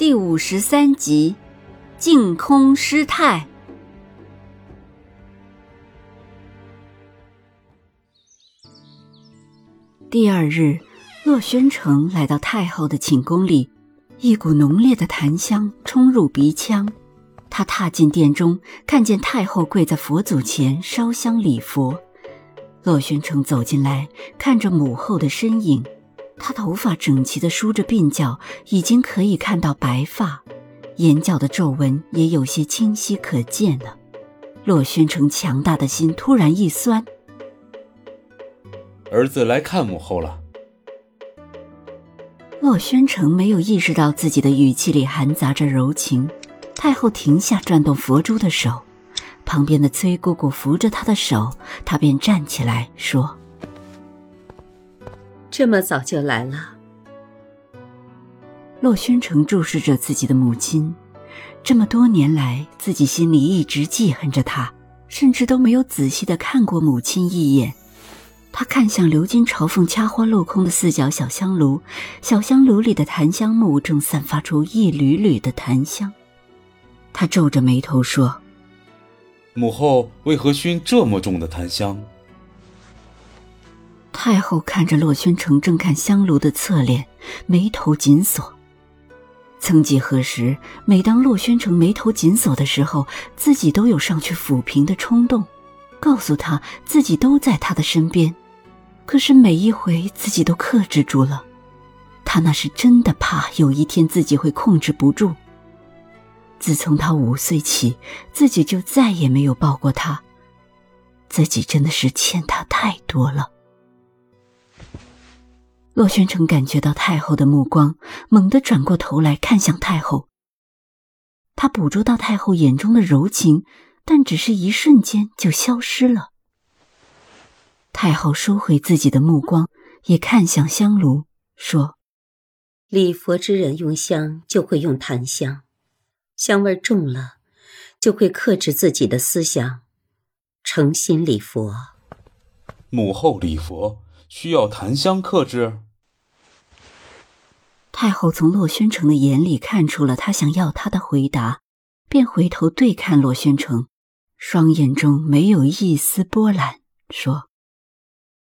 第五十三集，净空师太。第二日，洛宣城来到太后的寝宫里，一股浓烈的檀香冲入鼻腔。他踏进殿中，看见太后跪在佛祖前烧香礼佛。洛宣城走进来，看着母后的身影。她头发整齐地梳着鬓角，已经可以看到白发，眼角的皱纹也有些清晰可见了。洛宣城强大的心突然一酸，儿子来看母后了。洛宣城没有意识到自己的语气里含杂着柔情。太后停下转动佛珠的手，旁边的崔姑姑扶着她的手，她便站起来说。这么早就来了。洛宣城注视着自己的母亲，这么多年来，自己心里一直记恨着她，甚至都没有仔细的看过母亲一眼。他看向流金朝凤掐花镂空的四角小香炉，小香炉里的檀香木正散发出一缕缕的檀香。他皱着眉头说：“母后为何熏这么重的檀香？”太后看着洛宣城正看香炉的侧脸，眉头紧锁。曾几何时，每当洛宣城眉头紧锁的时候，自己都有上去抚平的冲动，告诉他自己都在他的身边。可是每一回，自己都克制住了。他那是真的怕有一天自己会控制不住。自从他五岁起，自己就再也没有抱过他。自己真的是欠他太多了。洛宣城感觉到太后的目光，猛地转过头来看向太后。他捕捉到太后眼中的柔情，但只是一瞬间就消失了。太后收回自己的目光，也看向香炉，说：“礼佛之人用香就会用檀香，香味重了，就会克制自己的思想，诚心礼佛。母后礼佛。”需要檀香克制。太后从洛宣城的眼里看出了他想要他的回答，便回头对看洛宣城，双眼中没有一丝波澜，说：“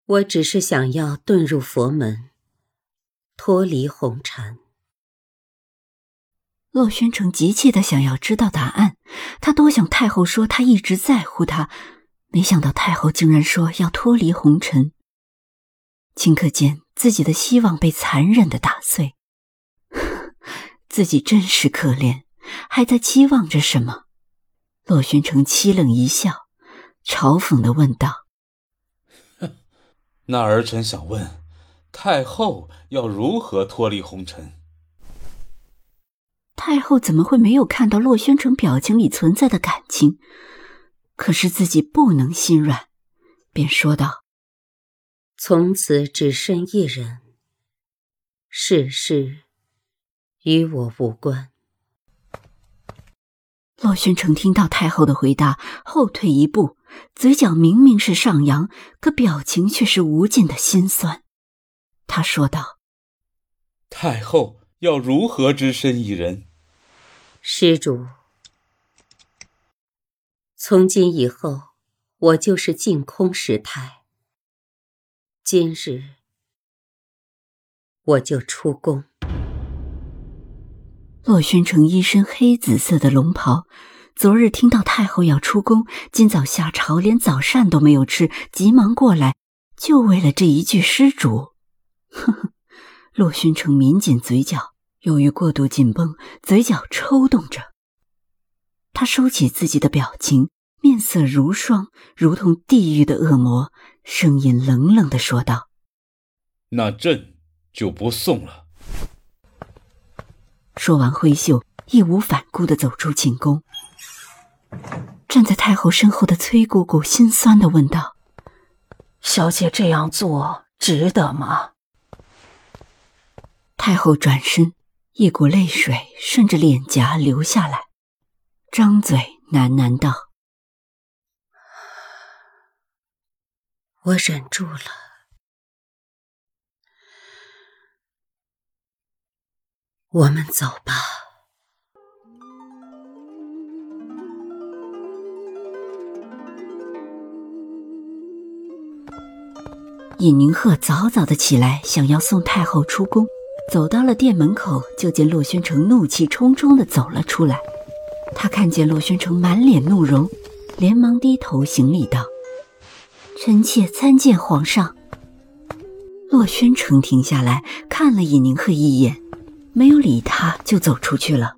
我只是想要遁入佛门，脱离红尘。”洛宣城急切的想要知道答案，他多想太后说他一直在乎他，没想到太后竟然说要脱离红尘。顷刻间，自己的希望被残忍的打碎。自己真是可怜，还在期望着什么？洛宣城凄冷一笑，嘲讽的问道：“那儿臣想问，太后要如何脱离红尘？”太后怎么会没有看到洛宣城表情里存在的感情？可是自己不能心软，便说道。从此只身一人，世事与我无关。洛宣城听到太后的回答，后退一步，嘴角明明是上扬，可表情却是无尽的心酸。他说道：“太后要如何只身一人？”施主，从今以后，我就是净空师太。今日我就出宫。洛宣城一身黑紫色的龙袍，昨日听到太后要出宫，今早下朝连早膳都没有吃，急忙过来，就为了这一句施主。哼哼，洛宣城抿紧嘴角，由于过度紧绷，嘴角抽动着。他收起自己的表情。面色如霜，如同地狱的恶魔，声音冷冷的说道：“那朕就不送了。”说完，挥袖，义无反顾地走出寝宫。站在太后身后的崔姑姑心酸地问道：“小姐这样做值得吗？”太后转身，一股泪水顺着脸颊流下来，张嘴喃喃道：“我忍住了，我们走吧。”尹宁鹤早早的起来，想要送太后出宫。走到了店门口，就见洛宣城怒气冲冲的走了出来。他看见洛宣城满脸怒容，连忙低头行礼道：“臣妾参见皇上。”洛宣城停下来看了尹宁鹤一眼，没有理他，就走出去了。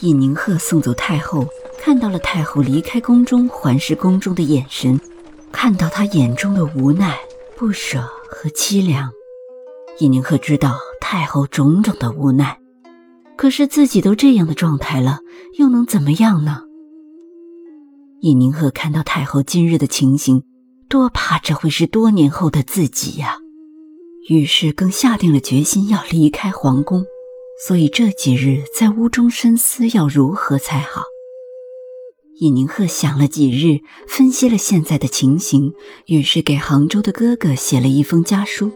尹宁鹤送走太后，看到了太后离开宫中，环视宫中的眼神，看到他眼中的无奈。不舍和凄凉，尹宁鹤知道太后种种的无奈，可是自己都这样的状态了，又能怎么样呢？尹宁鹤看到太后今日的情形，多怕这会是多年后的自己呀，于是更下定了决心要离开皇宫，所以这几日在屋中深思要如何才好。尹宁鹤想了几日，分析了现在的情形，于是给杭州的哥哥写了一封家书，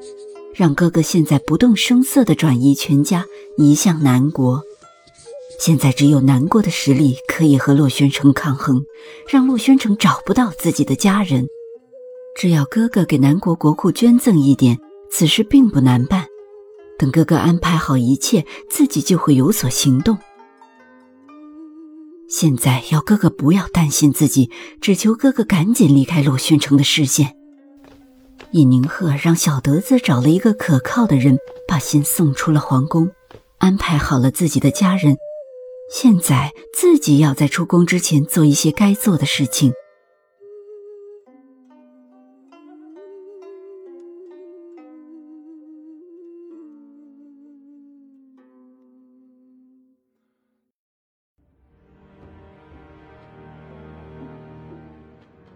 让哥哥现在不动声色地转移全家移向南国。现在只有南国的实力可以和洛宣城抗衡，让洛宣城找不到自己的家人。只要哥哥给南国国库捐赠一点，此事并不难办。等哥哥安排好一切，自己就会有所行动。现在要哥哥不要担心自己，只求哥哥赶紧离开洛宣城的视线。尹宁鹤让小德子找了一个可靠的人，把信送出了皇宫，安排好了自己的家人。现在自己要在出宫之前做一些该做的事情。